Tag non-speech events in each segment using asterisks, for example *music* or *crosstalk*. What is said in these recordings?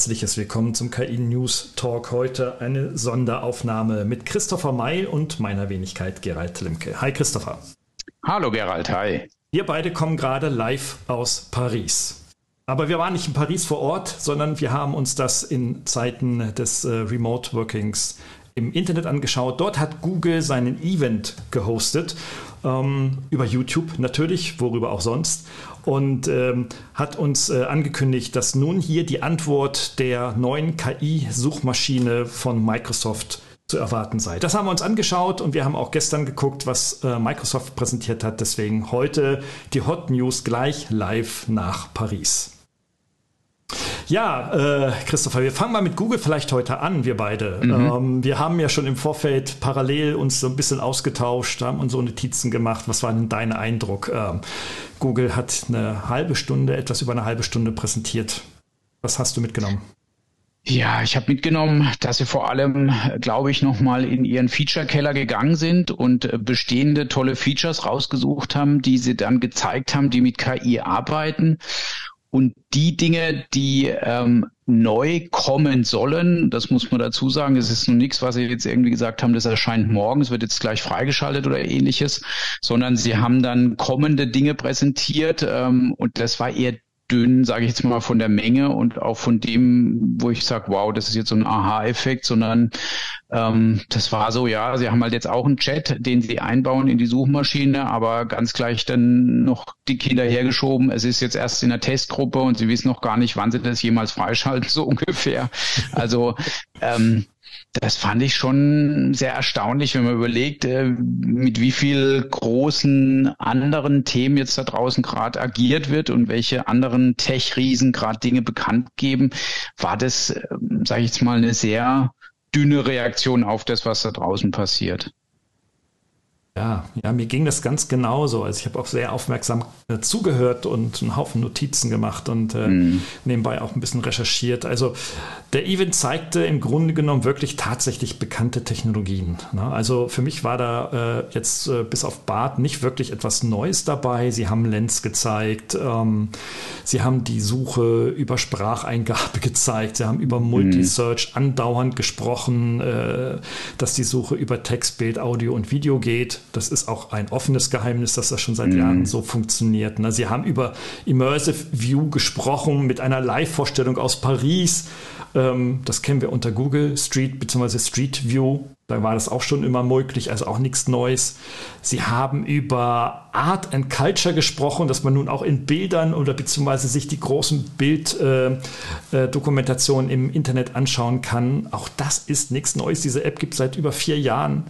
Herzliches Willkommen zum KI News Talk. Heute eine Sonderaufnahme mit Christopher May und meiner Wenigkeit Gerald Limke. Hi Christopher. Hallo Gerald, hi. Wir beide kommen gerade live aus Paris. Aber wir waren nicht in Paris vor Ort, sondern wir haben uns das in Zeiten des äh, Remote Workings im Internet angeschaut. Dort hat Google seinen Event gehostet, ähm, über YouTube natürlich, worüber auch sonst, und ähm, hat uns äh, angekündigt, dass nun hier die Antwort der neuen KI-Suchmaschine von Microsoft zu erwarten sei. Das haben wir uns angeschaut und wir haben auch gestern geguckt, was äh, Microsoft präsentiert hat. Deswegen heute die Hot News gleich live nach Paris. Ja, äh, Christopher, wir fangen mal mit Google vielleicht heute an, wir beide. Mhm. Ähm, wir haben ja schon im Vorfeld parallel uns so ein bisschen ausgetauscht, haben uns so Notizen gemacht. Was war denn dein Eindruck? Ähm, Google hat eine halbe Stunde, etwas über eine halbe Stunde präsentiert. Was hast du mitgenommen? Ja, ich habe mitgenommen, dass sie vor allem, glaube ich, nochmal in ihren Feature-Keller gegangen sind und äh, bestehende tolle Features rausgesucht haben, die sie dann gezeigt haben, die mit KI arbeiten und die Dinge, die ähm, neu kommen sollen, das muss man dazu sagen, es ist nun nichts, was Sie jetzt irgendwie gesagt haben, das erscheint morgen, es wird jetzt gleich freigeschaltet oder ähnliches, sondern Sie haben dann kommende Dinge präsentiert ähm, und das war eher dünn, sage ich jetzt mal, von der Menge und auch von dem, wo ich sage, wow, das ist jetzt so ein Aha-Effekt, sondern ähm, das war so, ja, sie haben halt jetzt auch einen Chat, den sie einbauen in die Suchmaschine, aber ganz gleich dann noch die Kinder hergeschoben. Es ist jetzt erst in der Testgruppe und sie wissen noch gar nicht, wann sie das jemals freischalten, *laughs* so ungefähr. Also ähm, das fand ich schon sehr erstaunlich, wenn man überlegt, äh, mit wie viel großen anderen Themen jetzt da draußen gerade agiert wird und welche anderen Tech-Riesen gerade Dinge bekannt geben, war das, ähm, sage ich jetzt mal, eine sehr dünne Reaktion auf das, was da draußen passiert. Ja, ja, mir ging das ganz genauso. Also ich habe auch sehr aufmerksam äh, zugehört und einen Haufen Notizen gemacht und äh, mm. nebenbei auch ein bisschen recherchiert. Also der Event zeigte im Grunde genommen wirklich tatsächlich bekannte Technologien. Ne? Also für mich war da äh, jetzt äh, bis auf Bart nicht wirklich etwas Neues dabei. Sie haben Lens gezeigt, ähm, sie haben die Suche über Spracheingabe *laughs* gezeigt, sie haben über mhm. Multisearch mm. andauernd gesprochen, äh, dass die Suche über Text, Bild, Audio und Video geht. Das ist auch ein offenes Geheimnis, dass das schon seit mhm. Jahren so funktioniert. Ne? Sie haben über Immersive View gesprochen mit einer Live-Vorstellung aus Paris. Ähm, das kennen wir unter Google Street bzw. Street View. Da war das auch schon immer möglich, also auch nichts Neues. Sie haben über Art and Culture gesprochen, dass man nun auch in Bildern oder beziehungsweise sich die großen Bilddokumentationen äh, äh, im Internet anschauen kann. Auch das ist nichts Neues. Diese App gibt es seit über vier Jahren.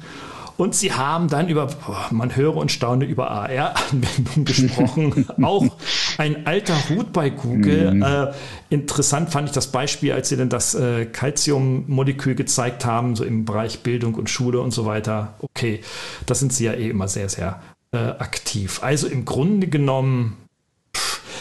Und sie haben dann über, man höre und staune, über AR-Anwendungen gesprochen. *laughs* Auch ein alter Hut bei Google. Mhm. Äh, interessant fand ich das Beispiel, als sie dann das äh, Calcium-Molekül gezeigt haben, so im Bereich Bildung und Schule und so weiter. Okay, das sind sie ja eh immer sehr, sehr äh, aktiv. Also im Grunde genommen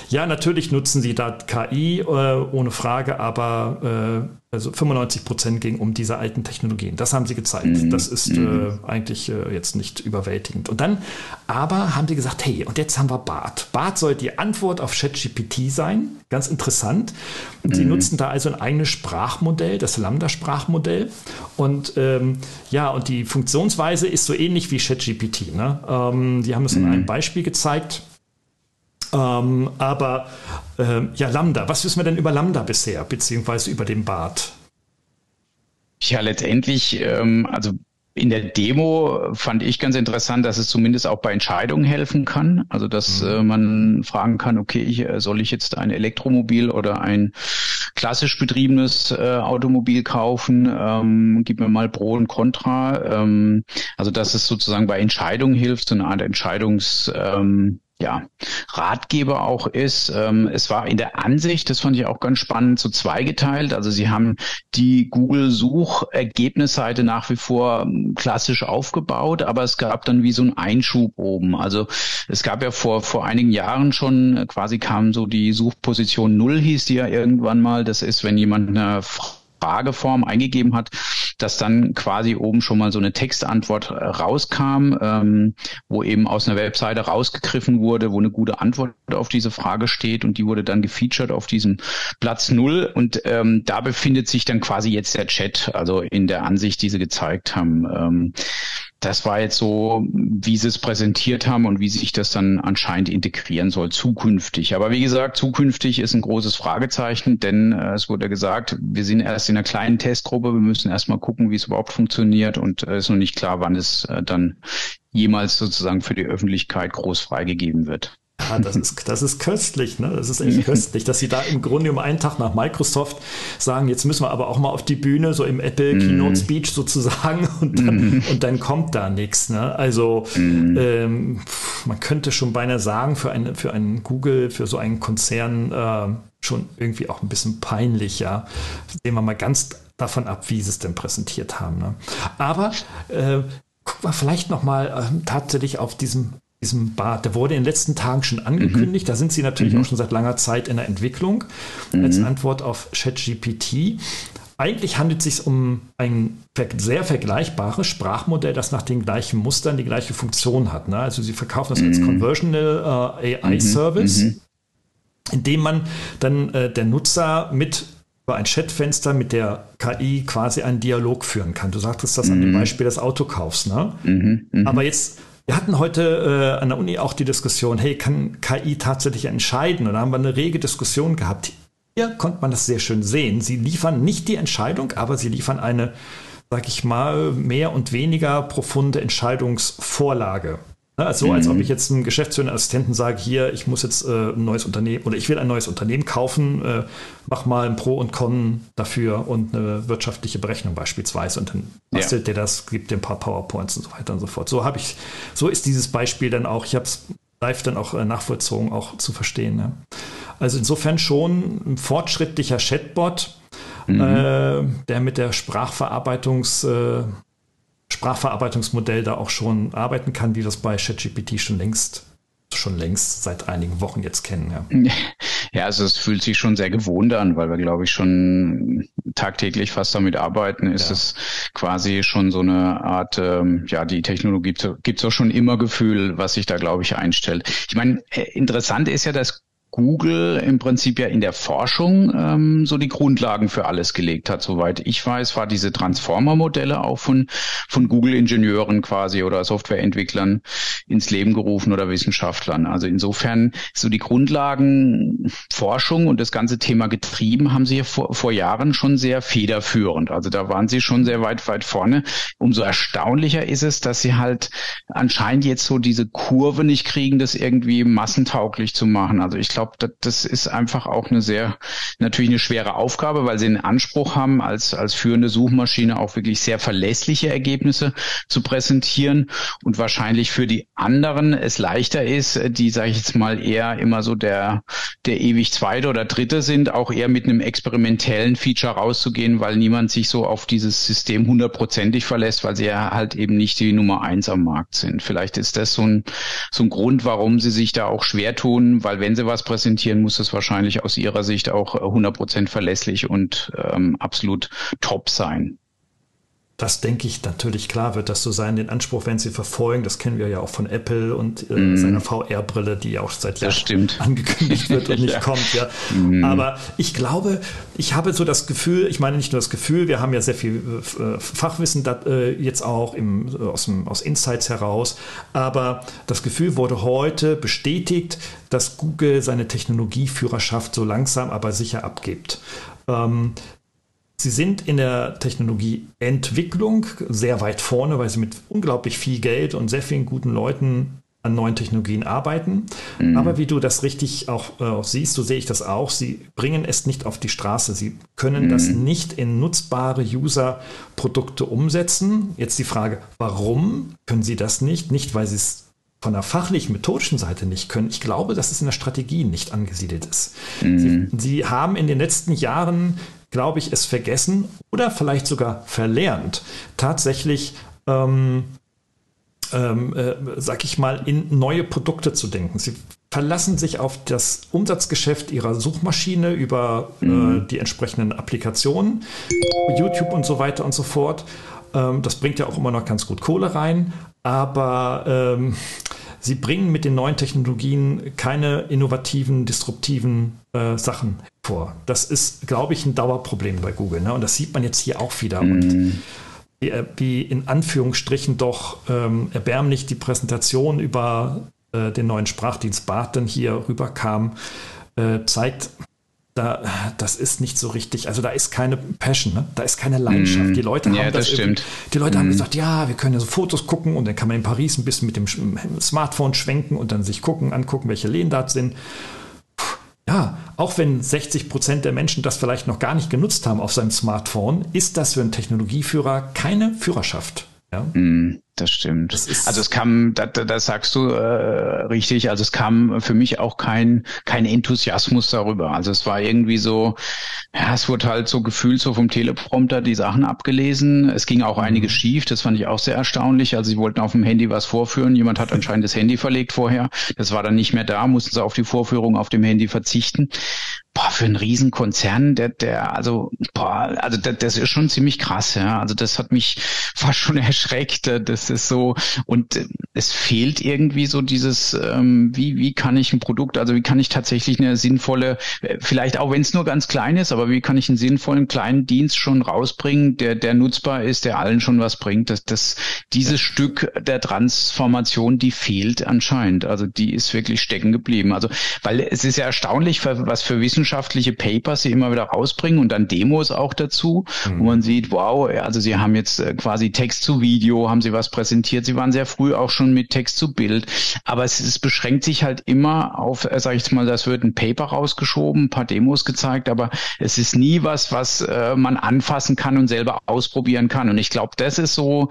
ja, natürlich nutzen sie da KI, äh, ohne Frage, aber äh, also 95 Prozent ging um diese alten Technologien. Das haben sie gezeigt. Mhm. Das ist mhm. äh, eigentlich äh, jetzt nicht überwältigend. Und dann aber haben sie gesagt, hey, und jetzt haben wir BART. BART soll die Antwort auf ChatGPT sein. Ganz interessant. Und mhm. sie nutzen da also ein eigenes Sprachmodell, das Lambda-Sprachmodell. Und ähm, ja, und die Funktionsweise ist so ähnlich wie ChatGPT. Ne? Ähm, die haben es in mhm. einem Beispiel gezeigt. Ähm, aber äh, ja, Lambda, was wissen wir denn über Lambda bisher, beziehungsweise über den Bart? Ja, letztendlich, ähm, also in der Demo fand ich ganz interessant, dass es zumindest auch bei Entscheidungen helfen kann. Also dass mhm. äh, man fragen kann, okay, ich, soll ich jetzt ein Elektromobil oder ein klassisch betriebenes äh, Automobil kaufen? Ähm, gib mir mal Pro und Contra. Ähm, also dass es sozusagen bei Entscheidungen hilft, so eine Art Entscheidungs ähm, ja, Ratgeber auch ist. Ähm, es war in der Ansicht, das fand ich auch ganz spannend, so zweigeteilt. Also sie haben die Google-Suchergebnisseite nach wie vor ähm, klassisch aufgebaut, aber es gab dann wie so einen Einschub oben. Also es gab ja vor, vor einigen Jahren schon, äh, quasi kam so die Suchposition Null, hieß die ja irgendwann mal. Das ist, wenn jemand eine Frageform eingegeben hat, dass dann quasi oben schon mal so eine Textantwort äh, rauskam, ähm, wo eben aus einer Webseite rausgegriffen wurde, wo eine gute Antwort auf diese Frage steht und die wurde dann gefeatured auf diesem Platz Null und ähm, da befindet sich dann quasi jetzt der Chat, also in der Ansicht, die sie gezeigt haben. Ähm, das war jetzt so, wie sie es präsentiert haben und wie sich das dann anscheinend integrieren soll zukünftig. Aber wie gesagt, zukünftig ist ein großes Fragezeichen, denn äh, es wurde gesagt, wir sind erst in einer kleinen Testgruppe, wir müssen erstmal gucken, wie es überhaupt funktioniert und es äh, ist noch nicht klar, wann es äh, dann jemals sozusagen für die Öffentlichkeit groß freigegeben wird. Ja, das ist, das ist köstlich, ne? Das ist echt köstlich, dass sie da im Grunde um einen Tag nach Microsoft sagen, jetzt müssen wir aber auch mal auf die Bühne, so im Apple mm. Keynote Speech sozusagen, *laughs* und dann, mm. und dann kommt da nichts. Ne? Also mm. ähm, man könnte schon beinahe sagen, für, eine, für einen Google, für so einen Konzern äh, schon irgendwie auch ein bisschen peinlich, ja. Sehen wir mal ganz davon ab, wie sie es denn präsentiert haben. Ne? Aber äh, gucken wir vielleicht noch mal äh, tatsächlich auf diesem diesem Bad, der wurde in den letzten Tagen schon angekündigt. Mhm. Da sind sie natürlich mhm. auch schon seit langer Zeit in der Entwicklung mhm. als Antwort auf ChatGPT. Eigentlich handelt es sich um ein sehr vergleichbares Sprachmodell, das nach den gleichen Mustern die gleiche Funktion hat. Ne? Also sie verkaufen das als mhm. Conversional äh, AI-Service, mhm. mhm. indem man dann äh, der Nutzer mit über ein Chatfenster mit der KI quasi einen Dialog führen kann. Du sagtest das an dem Beispiel des Autokaufs. Ne? Aber jetzt wir hatten heute äh, an der Uni auch die Diskussion, hey, kann KI tatsächlich entscheiden? Und da haben wir eine rege Diskussion gehabt. Hier konnte man das sehr schön sehen. Sie liefern nicht die Entscheidung, aber sie liefern eine, sag ich mal, mehr und weniger profunde Entscheidungsvorlage. Ne, also so, als ob mhm. ich jetzt einem geschäftsführenden Assistenten sage, hier, ich muss jetzt äh, ein neues Unternehmen oder ich will ein neues Unternehmen kaufen, äh, mach mal ein Pro und Con dafür und eine wirtschaftliche Berechnung beispielsweise und dann bastelt ja. der das, gibt dir ein paar PowerPoints und so weiter und so fort. So habe ich, so ist dieses Beispiel dann auch, ich habe es live dann auch äh, nachvollzogen, auch zu verstehen. Ne? Also insofern schon ein fortschrittlicher Chatbot, mhm. äh, der mit der Sprachverarbeitungs äh, Sprachverarbeitungsmodell da auch schon arbeiten kann, wie wir es bei ChatGPT schon längst schon längst seit einigen Wochen jetzt kennen. Ja. *laughs* ja, also es fühlt sich schon sehr gewohnt an, weil wir, glaube ich, schon tagtäglich fast damit arbeiten. Ist ja. es quasi schon so eine Art, ähm, ja, die Technologie gibt es auch schon immer Gefühl, was sich da, glaube ich, einstellt. Ich meine, äh, interessant ist ja, dass Google im Prinzip ja in der Forschung ähm, so die Grundlagen für alles gelegt hat. Soweit ich weiß, war diese Transformer-Modelle auch von, von Google-Ingenieuren quasi oder Softwareentwicklern ins Leben gerufen oder Wissenschaftlern. Also insofern so die Grundlagen Forschung und das ganze Thema getrieben haben sie ja vor, vor Jahren schon sehr federführend. Also da waren sie schon sehr weit, weit vorne. Umso erstaunlicher ist es, dass sie halt anscheinend jetzt so diese Kurve nicht kriegen, das irgendwie massentauglich zu machen. Also ich glaube, das ist einfach auch eine sehr, natürlich eine schwere Aufgabe, weil sie einen Anspruch haben, als, als führende Suchmaschine auch wirklich sehr verlässliche Ergebnisse zu präsentieren und wahrscheinlich für die anderen es leichter ist, die, sage ich jetzt mal, eher immer so der, der ewig zweite oder dritte sind, auch eher mit einem experimentellen Feature rauszugehen, weil niemand sich so auf dieses System hundertprozentig verlässt, weil sie ja halt eben nicht die Nummer eins am Markt sind. Vielleicht ist das so ein, so ein Grund, warum sie sich da auch schwer tun, weil wenn sie was präsentieren, muss es wahrscheinlich aus Ihrer Sicht auch 100% verlässlich und ähm, absolut top sein. Das denke ich natürlich klar wird das so sein. Den Anspruch werden sie verfolgen. Das kennen wir ja auch von Apple und äh, mm. seiner VR-Brille, die ja auch seit Jahren *laughs* angekündigt wird und *laughs* nicht ja. kommt. Ja. Mm. Aber ich glaube, ich habe so das Gefühl, ich meine nicht nur das Gefühl, wir haben ja sehr viel äh, Fachwissen dat, äh, jetzt auch im, aus, dem, aus Insights heraus, aber das Gefühl wurde heute bestätigt, dass Google seine Technologieführerschaft so langsam aber sicher abgibt. Sie sind in der Technologieentwicklung sehr weit vorne, weil sie mit unglaublich viel Geld und sehr vielen guten Leuten an neuen Technologien arbeiten. Mhm. Aber wie du das richtig auch, äh, siehst, so sehe ich das auch, sie bringen es nicht auf die Straße. Sie können mhm. das nicht in nutzbare User-Produkte umsetzen. Jetzt die Frage, warum können sie das nicht? Nicht, weil sie es von der fachlichen, methodischen Seite nicht können, ich glaube, dass es in der Strategie nicht angesiedelt ist. Mhm. Sie, sie haben in den letzten Jahren, glaube ich, es vergessen oder vielleicht sogar verlernt, tatsächlich ähm, ähm, äh, sag ich mal, in neue Produkte zu denken. Sie verlassen sich auf das Umsatzgeschäft ihrer Suchmaschine über äh, mhm. äh, die entsprechenden Applikationen, YouTube und so weiter und so fort. Ähm, das bringt ja auch immer noch ganz gut Kohle rein, aber ähm, sie bringen mit den neuen Technologien keine innovativen, disruptiven äh, Sachen vor. Das ist, glaube ich, ein Dauerproblem bei Google. Ne? Und das sieht man jetzt hier auch wieder. Mhm. Und wie, äh, wie, in Anführungsstrichen doch ähm, erbärmlich die Präsentation über äh, den neuen Sprachdienst Bart dann hier rüberkam, äh, zeigt, da, das ist nicht so richtig, also da ist keine Passion, ne? da ist keine Leidenschaft. Mm, die Leute haben ja, das, das stimmt. Die Leute mm. haben mhm. gesagt, ja, wir können ja so Fotos gucken und dann kann man in Paris ein bisschen mit dem Smartphone schwenken und dann sich gucken, angucken, welche da sind. Ja, auch wenn 60 Prozent der Menschen das vielleicht noch gar nicht genutzt haben auf seinem Smartphone, ist das für einen Technologieführer keine Führerschaft. Ja? Mm das stimmt. Das also es kam, da, da, das sagst du äh, richtig, also es kam für mich auch kein, kein Enthusiasmus darüber. Also es war irgendwie so, ja, es wurde halt so gefühlt so vom Teleprompter die Sachen abgelesen. Es ging auch mhm. einiges schief, das fand ich auch sehr erstaunlich. Also sie wollten auf dem Handy was vorführen, jemand hat *laughs* anscheinend das Handy verlegt vorher, das war dann nicht mehr da, mussten sie auf die Vorführung auf dem Handy verzichten. Boah, für einen Riesenkonzern, der, der, also, boah, also das, das ist schon ziemlich krass, ja. Also das hat mich *laughs* fast schon erschreckt. Das ist so, und äh, es fehlt irgendwie so dieses, ähm, wie, wie kann ich ein Produkt, also wie kann ich tatsächlich eine sinnvolle, äh, vielleicht auch wenn es nur ganz klein ist, aber wie kann ich einen sinnvollen kleinen Dienst schon rausbringen, der, der nutzbar ist, der allen schon was bringt. Das, das, dieses Stück der Transformation, die fehlt anscheinend. Also die ist wirklich stecken geblieben. Also, weil es ist ja erstaunlich, was für wissenschaftliche Papers sie immer wieder rausbringen und dann Demos auch dazu, mhm. wo man sieht, wow, also sie haben jetzt äh, quasi Text zu Video, haben sie was präsentiert. Sie waren sehr früh auch schon mit Text zu Bild. Aber es, es beschränkt sich halt immer auf, äh, sage ich mal, das wird ein Paper rausgeschoben, ein paar Demos gezeigt, aber es ist nie was, was äh, man anfassen kann und selber ausprobieren kann. Und ich glaube, das ist so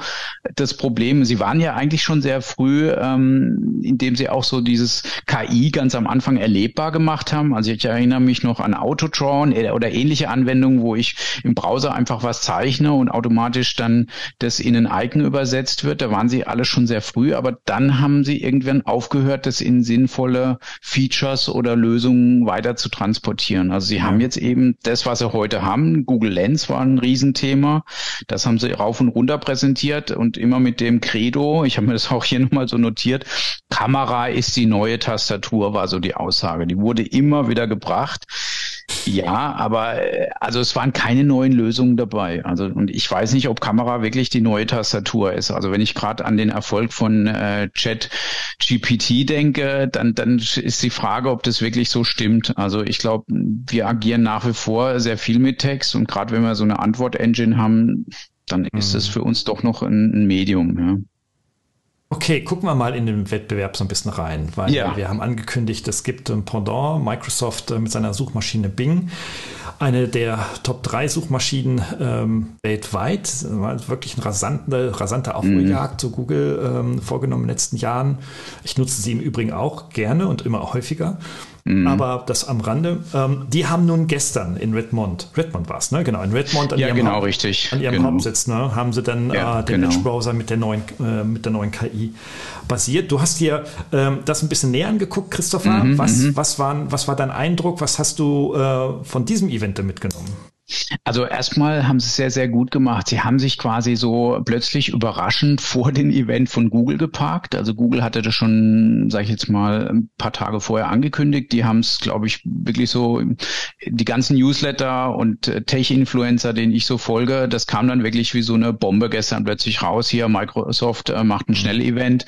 das Problem. Sie waren ja eigentlich schon sehr früh, ähm, indem sie auch so dieses KI ganz am Anfang erlebbar gemacht haben. Also ich erinnere mich noch an Autotron äh, oder ähnliche Anwendungen, wo ich im Browser einfach was zeichne und automatisch dann das in ein Icon übersetzt wird. Da waren sie alle schon sehr früh, aber dann haben sie irgendwann aufgehört, das in sinnvolle Features oder Lösungen weiter zu transportieren. Also sie haben jetzt eben das, was sie heute haben. Google Lens war ein Riesenthema. Das haben sie rauf und runter präsentiert und immer mit dem Credo, ich habe mir das auch hier *laughs* nochmal so notiert, Kamera ist die neue Tastatur, war so die Aussage. Die wurde immer wieder gebracht. Ja, aber äh, also es waren keine neuen Lösungen dabei. Also und ich weiß nicht, ob Kamera wirklich die neue Tastatur ist. Also wenn ich gerade an den Erfolg von äh, Chat GPT denke, dann dann ist die Frage, ob das wirklich so stimmt. Also ich glaube, wir agieren nach wie vor sehr viel mit Text und gerade wenn wir so eine Antwort-Engine haben, dann ist es mhm. für uns doch noch ein, ein Medium. Ja. Okay, gucken wir mal in den Wettbewerb so ein bisschen rein, weil ja. wir haben angekündigt, es gibt ein Pendant, Microsoft äh, mit seiner Suchmaschine Bing, eine der Top 3 Suchmaschinen ähm, weltweit, wirklich eine rasante, rasante Aufholjagd mhm. zu Google ähm, vorgenommen in den letzten Jahren. Ich nutze sie im Übrigen auch gerne und immer häufiger. Mhm. Aber das am Rande. Ähm, die haben nun gestern in Redmond, Redmond war es, ne? Genau, in Redmond an ja, ihrem, genau, Haupt, richtig. An ihrem genau. Hauptsitz, ne? Haben sie dann ja, äh, den genau. Edge-Browser mit der neuen, äh, mit der neuen KI basiert. Du hast dir ähm, das ein bisschen näher angeguckt, Christopher. Mhm, was, mhm. was, waren, was war dein Eindruck? Was hast du äh, von diesem Event mitgenommen? Also erstmal haben sie es sehr, sehr gut gemacht. Sie haben sich quasi so plötzlich überraschend vor den Event von Google geparkt. Also Google hatte das schon, sage ich jetzt mal, ein paar Tage vorher angekündigt. Die haben es, glaube ich, wirklich so, die ganzen Newsletter und Tech-Influencer, denen ich so folge, das kam dann wirklich wie so eine Bombe gestern plötzlich raus. Hier Microsoft äh, macht ein mhm. Schnellevent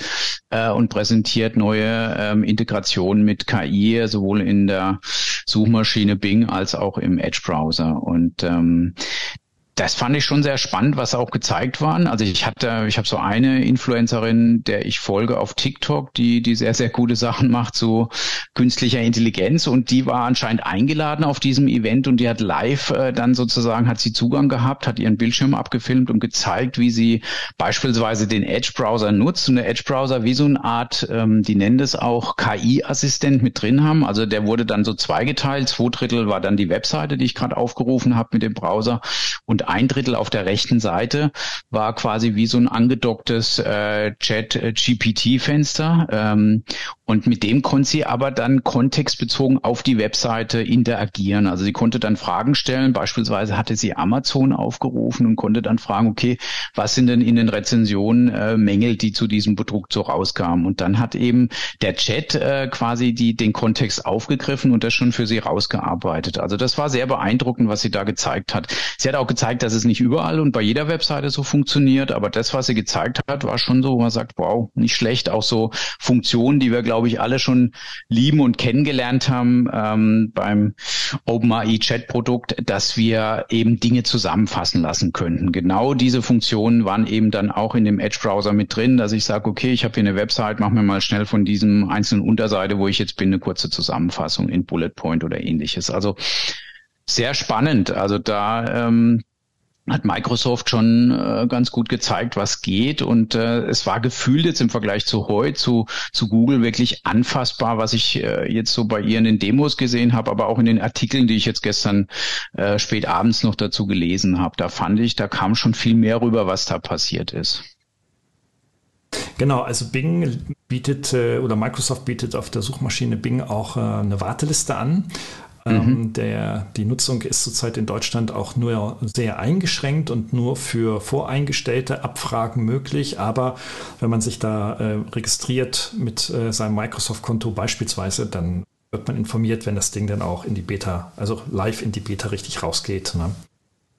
äh, und präsentiert neue ähm, Integrationen mit KI, sowohl in der Suchmaschine Bing als auch im Edge-Browser. Und ähm, das fand ich schon sehr spannend, was auch gezeigt waren. Also ich hatte, ich habe so eine Influencerin, der ich folge auf TikTok, die die sehr sehr gute Sachen macht zu künstlicher Intelligenz und die war anscheinend eingeladen auf diesem Event und die hat live äh, dann sozusagen hat sie Zugang gehabt, hat ihren Bildschirm abgefilmt und gezeigt, wie sie beispielsweise den Edge Browser nutzt und der Edge Browser wie so eine Art, ähm, die nennen das auch KI-Assistent mit drin haben. Also der wurde dann so zweigeteilt, zwei Drittel war dann die Webseite, die ich gerade aufgerufen habe mit dem Browser und ein Drittel auf der rechten Seite war quasi wie so ein angedocktes äh, Chat-GPT-Fenster. Ähm, und mit dem konnte sie aber dann kontextbezogen auf die Webseite interagieren. Also sie konnte dann Fragen stellen. Beispielsweise hatte sie Amazon aufgerufen und konnte dann fragen, okay, was sind denn in den Rezensionen äh, Mängel, die zu diesem Produkt so rauskamen? Und dann hat eben der Chat äh, quasi die, den Kontext aufgegriffen und das schon für sie rausgearbeitet. Also das war sehr beeindruckend, was sie da gezeigt hat. Sie hat auch gezeigt, dass es nicht überall und bei jeder Webseite so funktioniert, aber das, was sie gezeigt hat, war schon so, wo man sagt, wow, nicht schlecht. Auch so Funktionen, die wir, glaube ich, alle schon lieben und kennengelernt haben ähm, beim OpenAI Chat-Produkt, dass wir eben Dinge zusammenfassen lassen könnten. Genau diese Funktionen waren eben dann auch in dem Edge-Browser mit drin, dass ich sage, okay, ich habe hier eine Website, mach mir mal schnell von diesem einzelnen Unterseite, wo ich jetzt bin, eine kurze Zusammenfassung in Bullet Point oder ähnliches. Also sehr spannend. Also da ähm, hat Microsoft schon äh, ganz gut gezeigt, was geht. Und äh, es war gefühlt jetzt im Vergleich zu heute, zu, zu Google wirklich anfassbar, was ich äh, jetzt so bei ihr in den Demos gesehen habe, aber auch in den Artikeln, die ich jetzt gestern äh, spät abends noch dazu gelesen habe. Da fand ich, da kam schon viel mehr rüber, was da passiert ist. Genau, also Bing bietet äh, oder Microsoft bietet auf der Suchmaschine Bing auch äh, eine Warteliste an. Ähm, mhm. der, die Nutzung ist zurzeit in Deutschland auch nur sehr eingeschränkt und nur für voreingestellte Abfragen möglich. Aber wenn man sich da äh, registriert mit äh, seinem Microsoft-Konto beispielsweise, dann wird man informiert, wenn das Ding dann auch in die Beta, also live in die Beta richtig rausgeht. Ne?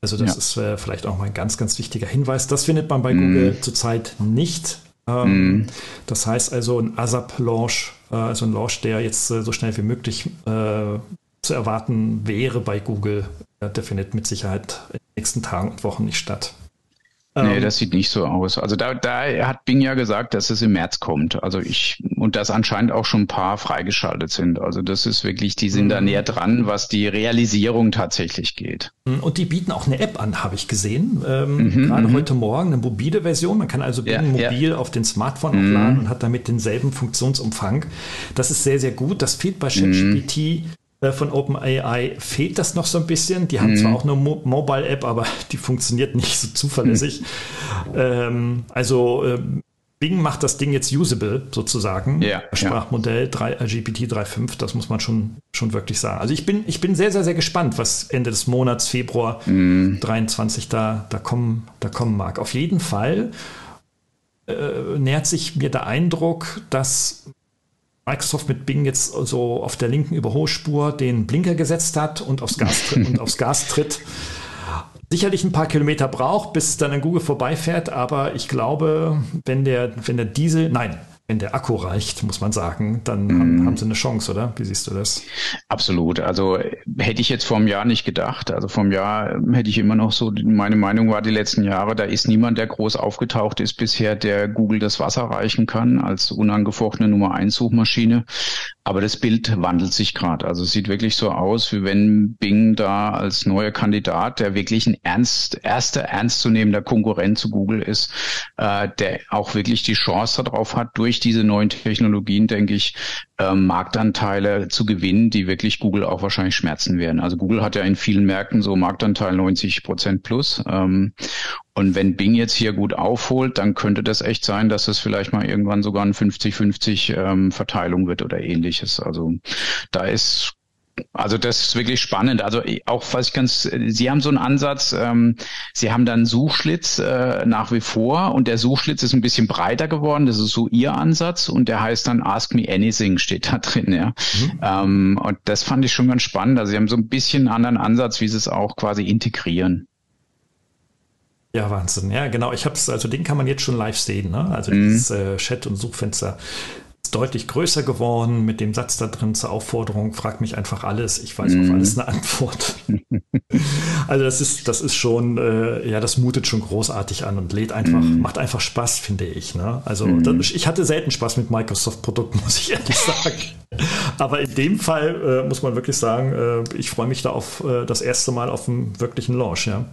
Also das ja. ist äh, vielleicht auch mal ein ganz, ganz wichtiger Hinweis. Das findet man bei mhm. Google zurzeit nicht. Ähm, mhm. Das heißt also ein ASAP-Launch, äh, also ein Launch, der jetzt äh, so schnell wie möglich äh, zu erwarten wäre bei Google, der findet mit Sicherheit in den nächsten Tagen und Wochen nicht statt. Nee, ähm, das sieht nicht so aus. Also da, da hat Bing ja gesagt, dass es im März kommt. Also ich, und dass anscheinend auch schon ein paar freigeschaltet sind. Also das ist wirklich, die sind da mhm. näher dran, was die Realisierung tatsächlich geht. Mhm, und die bieten auch eine App an, habe ich gesehen. Ähm, mhm, gerade mhm. heute Morgen eine mobile Version. Man kann also Bing ja, mobil ja. auf den Smartphone mhm. aufladen und hat damit denselben Funktionsumfang. Das ist sehr, sehr gut. Das fehlt bei ChatGPT äh, von OpenAI fehlt das noch so ein bisschen. Die haben mhm. zwar auch eine Mo Mobile-App, aber *laughs* die funktioniert nicht so zuverlässig. Mhm. Ähm, also äh, Bing macht das Ding jetzt usable sozusagen. Ja, Sprachmodell 3, äh, GPT 3.5, das muss man schon, schon wirklich sagen. Also ich bin, ich bin sehr, sehr, sehr gespannt, was Ende des Monats, Februar mhm. 23 da, da, kommen, da kommen mag. Auf jeden Fall äh, nähert sich mir der Eindruck, dass Microsoft mit Bing jetzt so auf der linken Überholspur den Blinker gesetzt hat und aufs Gas, tritt, *laughs* und aufs Gas tritt. Sicherlich ein paar Kilometer braucht, bis es dann an Google vorbeifährt, aber ich glaube, wenn der, wenn der Diesel, nein, wenn der Akku reicht, muss man sagen, dann mm. haben, haben, sie eine Chance, oder? Wie siehst du das? Absolut. Also hätte ich jetzt vor einem Jahr nicht gedacht. Also vor einem Jahr hätte ich immer noch so, meine Meinung war die letzten Jahre, da ist niemand, der groß aufgetaucht ist bisher, der Google das Wasser reichen kann als unangefochtene Nummer 1 Suchmaschine. Aber das Bild wandelt sich gerade. Also es sieht wirklich so aus, wie wenn Bing da als neuer Kandidat, der wirklich ein ernst, erster ernstzunehmender Konkurrent zu Google ist, äh, der auch wirklich die Chance darauf hat, durch diese neuen Technologien, denke ich, äh, Marktanteile zu gewinnen, die wirklich Google auch wahrscheinlich schmerzen werden. Also Google hat ja in vielen Märkten so Marktanteil 90 Prozent plus. Ähm, und wenn Bing jetzt hier gut aufholt, dann könnte das echt sein, dass es vielleicht mal irgendwann sogar ein 50-50 ähm, Verteilung wird oder ähnliches. Also da ist also das ist wirklich spannend. Also auch was ich ganz, Sie haben so einen Ansatz, ähm, Sie haben dann Suchschlitz äh, nach wie vor und der Suchschlitz ist ein bisschen breiter geworden. Das ist so Ihr Ansatz und der heißt dann Ask Me Anything steht da *laughs* drin. Ja. Mhm. Ähm, und das fand ich schon ganz spannend. Also Sie haben so ein bisschen einen anderen Ansatz, wie Sie es auch quasi integrieren. Ja, Wahnsinn. Ja, genau. Ich habe es, also den kann man jetzt schon live sehen. Ne? Also mhm. dieses äh, Chat- und Suchfenster deutlich größer geworden mit dem Satz da drin zur Aufforderung, frag mich einfach alles, ich weiß mm. auf mhm. alles eine Antwort. *laughs* also das ist, das ist schon, äh, ja, das mutet schon großartig an und lädt einfach, mm. macht einfach Spaß, finde ich. Ne? Also mm. das, ich hatte selten Spaß mit Microsoft-Produkten, *laughs* muss ich ehrlich sagen. *laughs* Aber in dem Fall äh, muss man wirklich sagen, äh, ich freue mich da auf äh, das erste Mal auf einen wirklichen Launch, ja.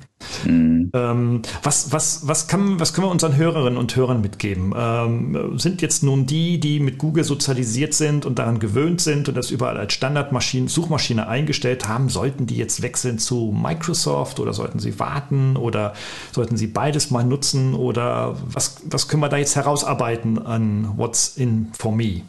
Mhm. Ähm, was, was, was, kann, was können wir unseren Hörerinnen und Hörern mitgeben? Ähm, sind jetzt nun die, die mit Google sozialisiert sind und daran gewöhnt sind und das überall als Standardmaschine, Suchmaschine eingestellt haben, sollten die jetzt wechseln zu Microsoft oder sollten sie warten oder sollten sie beides mal nutzen oder was, was können wir da jetzt herausarbeiten an What's in for me?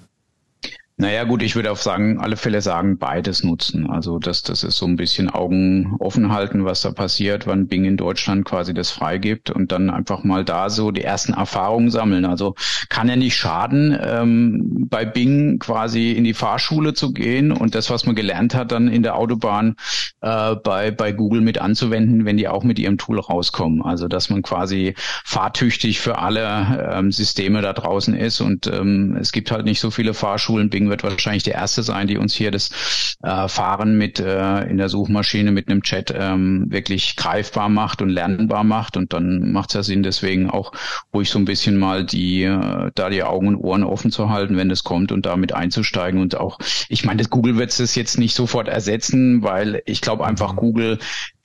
Naja, gut, ich würde auf sagen, alle Fälle sagen, beides nutzen. Also das, das ist so ein bisschen Augen offen halten, was da passiert, wann Bing in Deutschland quasi das freigibt und dann einfach mal da so die ersten Erfahrungen sammeln. Also kann ja nicht schaden, ähm, bei Bing quasi in die Fahrschule zu gehen und das, was man gelernt hat, dann in der Autobahn äh, bei, bei Google mit anzuwenden, wenn die auch mit ihrem Tool rauskommen. Also dass man quasi fahrtüchtig für alle ähm, Systeme da draußen ist und ähm, es gibt halt nicht so viele Fahrschulen. Bing wird wahrscheinlich der erste sein, die uns hier das äh, Fahren mit äh, in der Suchmaschine mit einem Chat ähm, wirklich greifbar macht und lernbar macht. Und dann macht es ja Sinn, deswegen auch ruhig so ein bisschen mal die äh, da die Augen und Ohren offen zu halten, wenn das kommt und damit einzusteigen. Und auch, ich meine, das Google wird es jetzt nicht sofort ersetzen, weil ich glaube einfach Google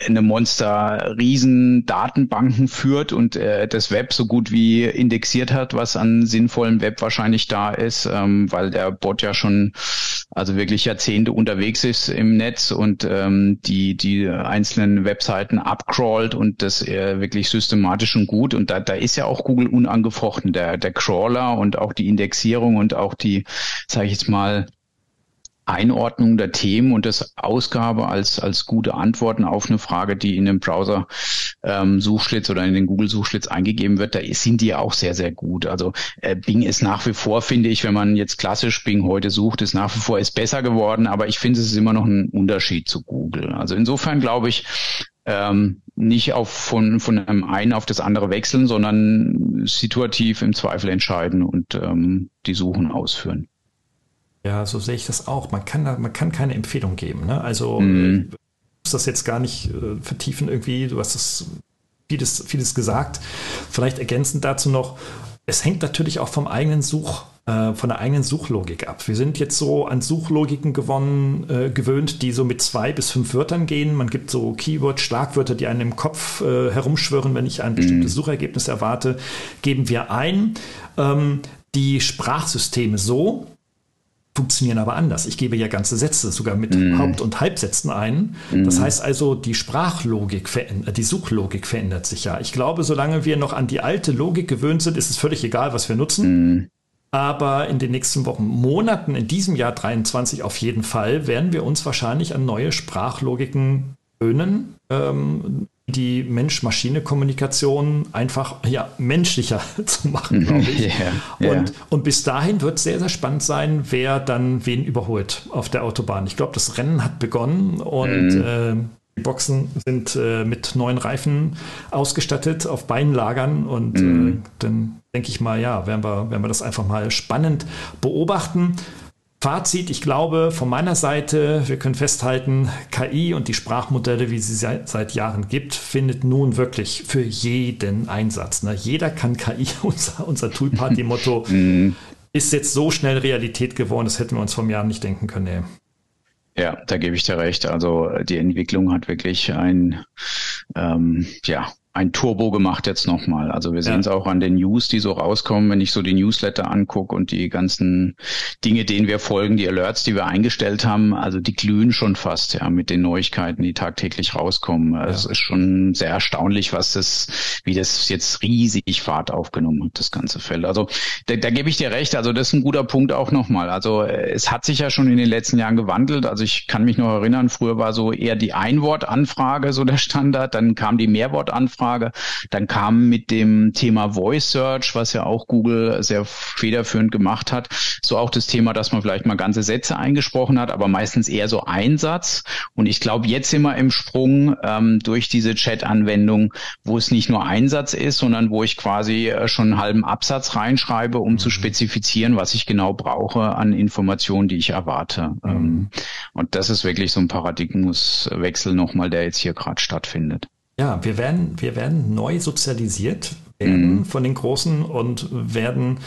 eine Monster riesen Datenbanken führt und äh, das Web so gut wie indexiert hat, was an sinnvollem Web wahrscheinlich da ist, ähm, weil der Bot ja schon also wirklich Jahrzehnte unterwegs ist im Netz und ähm, die die einzelnen Webseiten abcrawlt und das äh, wirklich systematisch und gut. Und da, da ist ja auch Google unangefochten der der Crawler und auch die Indexierung und auch die sage ich jetzt mal Einordnung der Themen und das Ausgabe als, als gute Antworten auf eine Frage, die in dem Browser ähm, Suchschlitz oder in den Google Suchschlitz eingegeben wird, da sind die ja auch sehr, sehr gut. Also äh, Bing ist nach wie vor, finde ich, wenn man jetzt klassisch Bing heute sucht, ist nach wie vor ist besser geworden, aber ich finde, es ist immer noch ein Unterschied zu Google. Also insofern glaube ich, ähm, nicht auf von, von einem einen auf das andere wechseln, sondern situativ im Zweifel entscheiden und ähm, die Suchen ausführen. Ja, so sehe ich das auch. Man kann, da, man kann keine Empfehlung geben. Ne? Also mhm. ich muss das jetzt gar nicht äh, vertiefen irgendwie. Du hast das vieles, vieles gesagt. Vielleicht ergänzend dazu noch, es hängt natürlich auch vom eigenen Such, äh, von der eigenen Suchlogik ab. Wir sind jetzt so an Suchlogiken gewonnen, äh, gewöhnt, die so mit zwei bis fünf Wörtern gehen. Man gibt so Keyword, Schlagwörter, die einem im Kopf äh, herumschwirren, wenn ich ein bestimmtes mhm. Suchergebnis erwarte, geben wir ein. Ähm, die Sprachsysteme so, funktionieren aber anders. Ich gebe ja ganze Sätze, sogar mit mm. Haupt- und Halbsätzen ein. Mm. Das heißt also, die Sprachlogik verändert, die Suchlogik verändert sich ja. Ich glaube, solange wir noch an die alte Logik gewöhnt sind, ist es völlig egal, was wir nutzen. Mm. Aber in den nächsten Wochen, Monaten, in diesem Jahr 23 auf jeden Fall, werden wir uns wahrscheinlich an neue Sprachlogiken gewöhnen, ähm, die Mensch-Maschine-Kommunikation einfach ja, menschlicher *laughs* zu machen, glaube ich. yeah, yeah. Und, und bis dahin wird es sehr, sehr spannend sein, wer dann wen überholt auf der Autobahn. Ich glaube, das Rennen hat begonnen und mm. äh, die Boxen sind äh, mit neuen Reifen ausgestattet auf Beinlagern und mm. äh, dann denke ich mal, ja, werden wir, werden wir das einfach mal spannend beobachten. Fazit, ich glaube von meiner Seite, wir können festhalten, KI und die Sprachmodelle, wie sie seit Jahren gibt, findet nun wirklich für jeden Einsatz. Ne? Jeder kann KI, *laughs* unser, unser Toolparty-Motto, *laughs* mhm. ist jetzt so schnell Realität geworden, das hätten wir uns vor Jahren nicht denken können. Nee. Ja, da gebe ich dir recht. Also die Entwicklung hat wirklich ein, ähm, ja, ein Turbo gemacht jetzt nochmal. Also wir sehen es auch an den News, die so rauskommen, wenn ich so die Newsletter angucke und die ganzen Dinge, denen wir folgen, die Alerts, die wir eingestellt haben, also die glühen schon fast, ja, mit den Neuigkeiten, die tagtäglich rauskommen. Ja. Es ist schon sehr erstaunlich, was das, wie das jetzt riesig Fahrt aufgenommen hat, das ganze Feld. Also da, da gebe ich dir recht, also das ist ein guter Punkt auch nochmal. Also es hat sich ja schon in den letzten Jahren gewandelt. Also ich kann mich noch erinnern, früher war so eher die Einwortanfrage so der Standard, dann kam die Mehrwortanfrage Suchanfrage. Dann kam mit dem Thema Voice Search, was ja auch Google sehr federführend gemacht hat, so auch das Thema, dass man vielleicht mal ganze Sätze eingesprochen hat, aber meistens eher so ein Satz. Und ich glaube, jetzt sind wir im Sprung ähm, durch diese Chat-Anwendung, wo es nicht nur ein Satz ist, sondern wo ich quasi äh, schon einen halben Absatz reinschreibe, um mhm. zu spezifizieren, was ich genau brauche an Informationen, die ich erwarte. Mhm. Ähm, und das ist wirklich so ein Paradigmuswechsel nochmal, der jetzt hier gerade stattfindet. Ja, wir werden, wir werden neu sozialisiert werden mhm. von den Großen und werden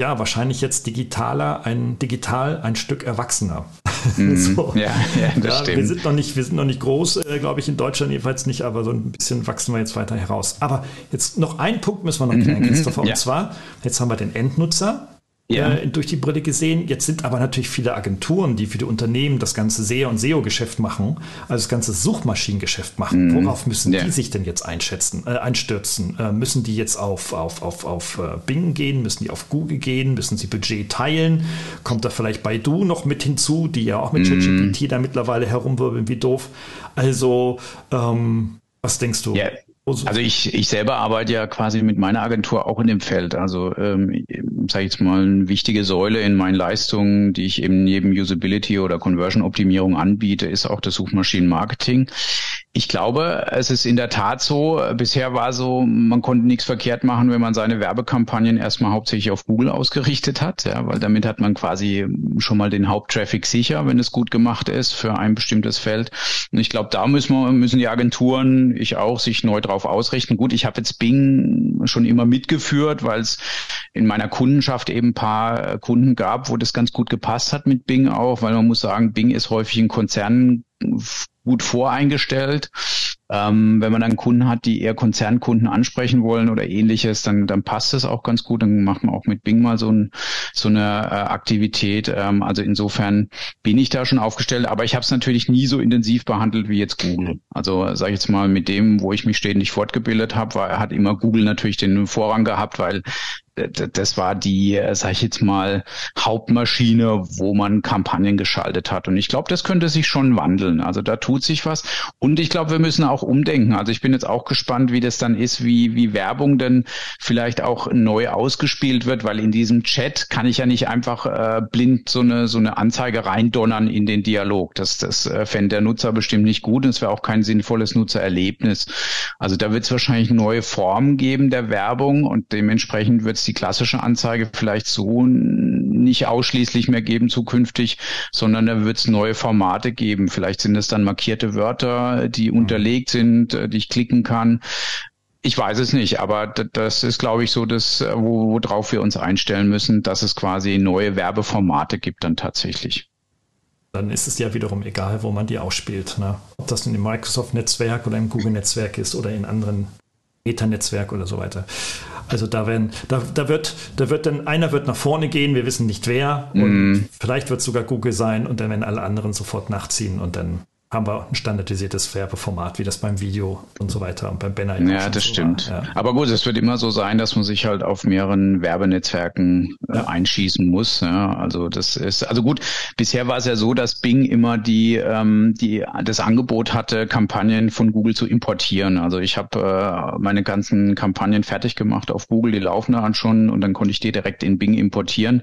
ja, wahrscheinlich jetzt digitaler, ein digital ein Stück erwachsener. *laughs* Mm, so. Ja, ja, das ja, stimmt. Wir sind noch nicht, wir sind noch nicht groß, äh, glaube ich, in Deutschland jedenfalls nicht, aber so ein bisschen wachsen wir jetzt weiter heraus. Aber jetzt noch einen Punkt müssen wir noch klären, mhm, Christopher, und ja. zwar, jetzt haben wir den Endnutzer, ja. äh, durch die Brille gesehen. Jetzt sind aber natürlich viele Agenturen, die für die Unternehmen das ganze SEO und SEO-Geschäft machen, also das ganze Suchmaschinengeschäft machen. Mhm. Worauf müssen ja. die sich denn jetzt einschätzen, äh, einstürzen? Äh, müssen die jetzt auf, auf, auf, auf äh, Bing gehen? Müssen die auf Google gehen? Müssen sie Budget teilen? Kommt da vielleicht Baidu noch mit hinzu, die ja auch mit mhm. ChatGPT da mittlerweile herumwirbeln wie doof? Also, ähm, was denkst du? Ja, also ich, ich selber arbeite ja quasi mit meiner Agentur auch in dem Feld. Also ähm, sage ich jetzt mal, eine wichtige Säule in meinen Leistungen, die ich eben neben Usability oder Conversion-Optimierung anbiete, ist auch das Suchmaschinenmarketing. Ich glaube, es ist in der Tat so, bisher war so, man konnte nichts verkehrt machen, wenn man seine Werbekampagnen erstmal hauptsächlich auf Google ausgerichtet hat, ja, weil damit hat man quasi schon mal den Haupttraffic sicher, wenn es gut gemacht ist für ein bestimmtes Feld. Und ich glaube, da müssen wir, müssen die Agenturen, ich auch, sich neu drauf ausrichten. Gut, ich habe jetzt Bing schon immer mitgeführt, weil es in meiner Kundenschaft eben ein paar Kunden gab, wo das ganz gut gepasst hat mit Bing auch, weil man muss sagen, Bing ist häufig in Konzernen gut voreingestellt. Ähm, wenn man dann Kunden hat, die eher Konzernkunden ansprechen wollen oder ähnliches, dann, dann passt es auch ganz gut. Dann macht man auch mit Bing mal so, ein, so eine äh, Aktivität. Ähm, also insofern bin ich da schon aufgestellt, aber ich habe es natürlich nie so intensiv behandelt wie jetzt Google. Also sage ich jetzt mal, mit dem, wo ich mich ständig fortgebildet habe, hat immer Google natürlich den Vorrang gehabt, weil das war die, äh, sag ich jetzt mal, Hauptmaschine, wo man Kampagnen geschaltet hat. Und ich glaube, das könnte sich schon wandeln. Also da tut sich was. Und ich glaube, wir müssen auch umdenken. Also ich bin jetzt auch gespannt, wie das dann ist, wie, wie Werbung denn vielleicht auch neu ausgespielt wird, weil in diesem Chat kann ich ja nicht einfach äh, blind so eine, so eine Anzeige reindonnern in den Dialog. Das, das äh, fände der Nutzer bestimmt nicht gut und es wäre auch kein sinnvolles Nutzererlebnis. Also da wird es wahrscheinlich neue Formen geben der Werbung und dementsprechend wird es die klassische Anzeige vielleicht so nicht ausschließlich mehr geben zukünftig, sondern da wird es neue Formate geben. Vielleicht sind es dann markierte Wörter, die mhm. unterlegt sind, äh, die ich klicken kann. Ich weiß es nicht, aber das ist, glaube ich, so das, worauf wir uns einstellen müssen, dass es quasi neue Werbeformate gibt dann tatsächlich dann ist es ja wiederum egal, wo man die ausspielt. Ne? Ob das in dem Microsoft-Netzwerk oder im Google-Netzwerk ist oder in anderen Meta-Netzwerk oder so weiter. Also da werden, da, da wird, da wird dann einer wird nach vorne gehen, wir wissen nicht wer und mm. vielleicht wird es sogar Google sein und dann werden alle anderen sofort nachziehen und dann haben wir ein standardisiertes Werbeformat, wie das beim Video und so weiter und beim Banner. Ja, das so stimmt. Ja. Aber gut, es wird immer so sein, dass man sich halt auf mehreren Werbenetzwerken äh, ja. einschießen muss. Ja, also das ist, also gut, bisher war es ja so, dass Bing immer die, ähm, die das Angebot hatte, Kampagnen von Google zu importieren. Also ich habe äh, meine ganzen Kampagnen fertig gemacht auf Google, die laufen da schon und dann konnte ich die direkt in Bing importieren.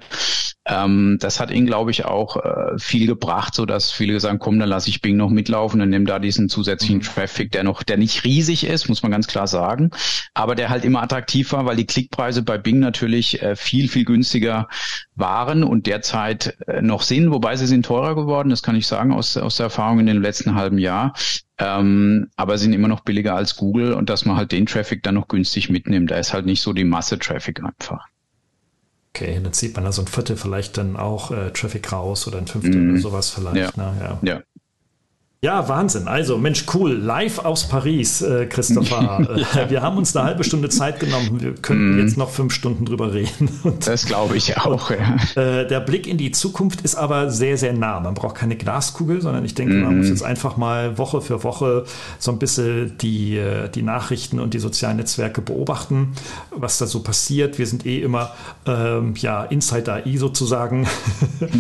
Ähm, das hat ihnen, glaube ich, auch äh, viel gebracht, so dass viele sagen, komm, dann lasse ich Bing noch mitlaufen und nehme da diesen zusätzlichen mhm. Traffic, der noch, der nicht riesig ist, muss man ganz klar sagen, aber der halt immer attraktiv war, weil die Klickpreise bei Bing natürlich äh, viel, viel günstiger waren und derzeit äh, noch sind, wobei sie sind teurer geworden, das kann ich sagen aus, aus der Erfahrung in den letzten halben Jahr. Ähm, aber sind immer noch billiger als Google und dass man halt den Traffic dann noch günstig mitnimmt. Da ist halt nicht so die Masse Traffic einfach. Okay, dann zieht man da so ein Viertel vielleicht dann auch äh, Traffic raus oder ein Fünftel mm. oder sowas vielleicht. Ja. Ne? ja. ja. Ja, Wahnsinn. Also, Mensch, cool. Live aus Paris, äh, Christopher. *laughs* ja. Wir haben uns eine halbe Stunde Zeit genommen. Wir könnten mm. jetzt noch fünf Stunden drüber reden. Und, das glaube ich *laughs* auch, ja. Äh, der Blick in die Zukunft ist aber sehr, sehr nah. Man braucht keine Glaskugel, sondern ich denke, mm. man muss mhm. jetzt einfach mal Woche für Woche so ein bisschen die, äh, die Nachrichten und die sozialen Netzwerke beobachten, was da so passiert. Wir sind eh immer, ähm, ja, Inside AI sozusagen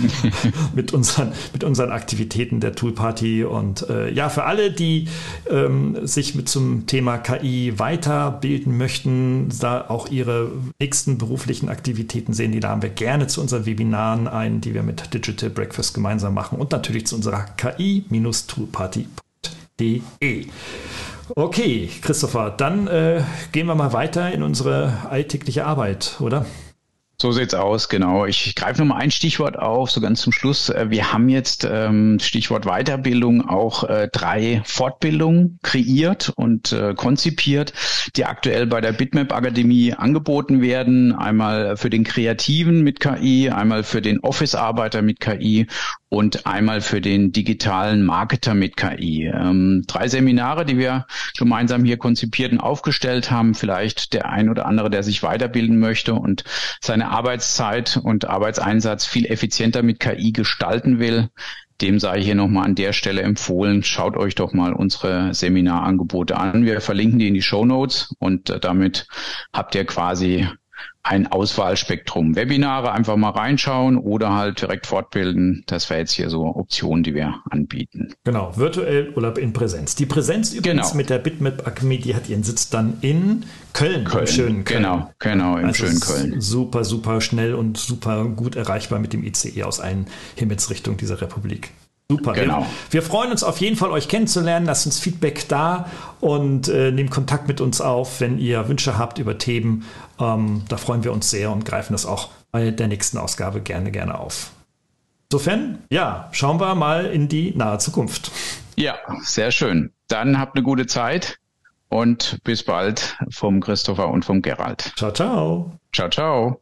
*laughs* mit, unseren, mit unseren Aktivitäten der Toolparty und Und äh, ja, für alle, die ähm, sich mit zum Thema KI weiterbilden möchten, da auch ihre nächsten beruflichen Aktivitäten sehen, die laden wir gerne zu unseren Webinaren ein, die wir mit Digital Breakfast gemeinsam machen und natürlich zu unserer KI-Toolparty.de. Okay, Christopher, dann äh, gehen wir mal weiter in unsere alltägliche Arbeit, oder? So sieht's aus, genau. Ich greife noch mal ein Stichwort auf, so ganz zum Schluss. Äh, wir haben jetzt ähm, Stichwort Weiterbildung auch äh, drei Fortbildungen kreiert und äh, konzipiert, die aktuell bei der Bitmap Akademie angeboten werden. Einmal für den Kreativen mit KI, einmal für den Office-Arbeiter mit KI und einmal für den digitalen Marketer mit KI. Ähm, drei Seminare, die wir gemeinsam hier konzipiert und aufgestellt haben. Vielleicht der ein oder andere, der sich weiterbilden möchte und seine Arbeitszeit und Arbeitseinsatz viel effizienter mit KI gestalten will. Dem sei hier nochmal an der Stelle empfohlen. Schaut euch doch mal unsere Seminarangebote an. Wir verlinken die in die Show Notes und äh, damit habt ihr quasi ein Auswahlspektrum. Webinare einfach mal reinschauen oder halt direkt fortbilden. Das wäre jetzt hier so Optionen, die wir anbieten. Genau, virtuell oder in Präsenz. Die Präsenz übrigens genau. mit der Bitmap Akademie, die hat ihren Sitz dann in Köln, Köln. im schönen Köln. Genau, genau, im also schönen Köln. Super, super schnell und super gut erreichbar mit dem ICE aus allen Himmelsrichtungen dieser Republik. Super. Genau. Wir, freuen uns auf jeden Fall, euch kennenzulernen. Lasst uns Feedback da und äh, nehmt Kontakt mit uns auf, wenn ihr Wünsche habt über Themen. Ähm, da freuen wir uns sehr und greifen das auch bei der nächsten Ausgabe gerne, gerne auf. Insofern, ja, schauen wir mal in die nahe Zukunft. Ja, sehr schön. Dann habt eine gute Zeit und bis bald vom Christopher und vom Gerald. Ciao, ciao. Ciao, ciao.